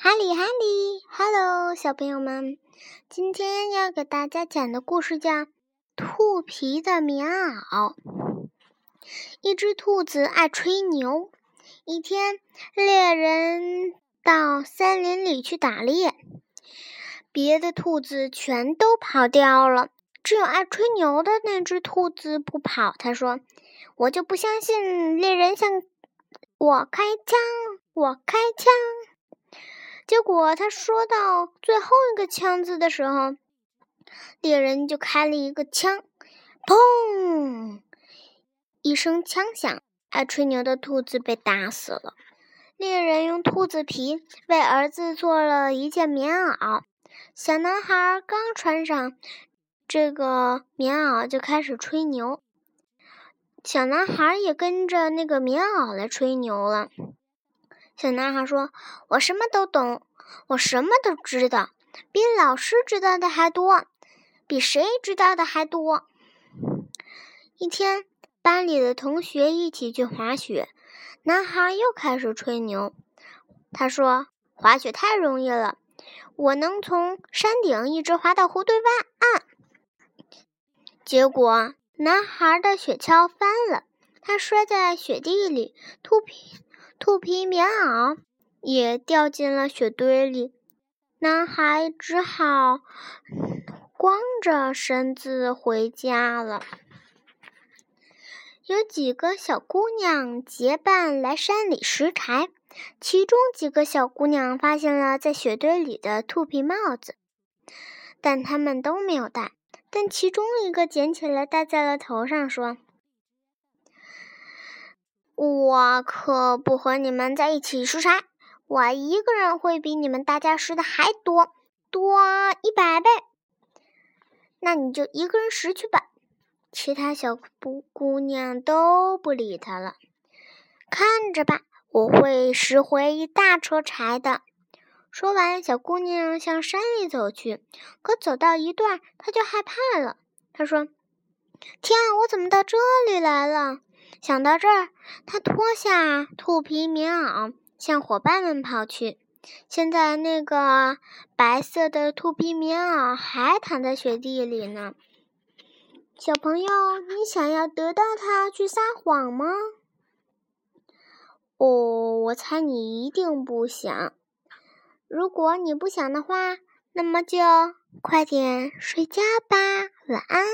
哈里哈里，Hello，小朋友们，今天要给大家讲的故事叫《兔皮的棉袄》。一只兔子爱吹牛。一天，猎人到森林里去打猎，别的兔子全都跑掉了，只有爱吹牛的那只兔子不跑。他说：“我就不相信猎人向我开枪，我开枪。”结果他说到最后一个“枪”字的时候，猎人就开了一个枪，砰！一声枪响，爱吹牛的兔子被打死了。猎人用兔子皮为儿子做了一件棉袄。小男孩刚穿上这个棉袄，就开始吹牛。小男孩也跟着那个棉袄来吹牛了。小男孩说：“我什么都懂，我什么都知道，比老师知道的还多，比谁知道的还多。”一天，班里的同学一起去滑雪，男孩又开始吹牛。他说：“滑雪太容易了，我能从山顶一直滑到湖对岸。”结果，男孩的雪橇翻了，他摔在雪地里，秃皮。兔皮棉袄也掉进了雪堆里，男孩只好光着身子回家了。有几个小姑娘结伴来山里拾柴，其中几个小姑娘发现了在雪堆里的兔皮帽子，但她们都没有戴。但其中一个捡起来戴在了头上，说。我可不和你们在一起拾柴，我一个人会比你们大家拾的还多，多一百倍。那你就一个人拾去吧。其他小姑姑娘都不理他了。看着吧，我会拾回一大车柴的。说完，小姑娘向山里走去。可走到一段，她就害怕了。她说：“天啊，我怎么到这里来了？”想到这儿，他脱下兔皮棉袄，向伙伴们跑去。现在，那个白色的兔皮棉袄还躺在雪地里呢。小朋友，你想要得到它去撒谎吗？哦，我猜你一定不想。如果你不想的话，那么就快点睡觉吧，晚安。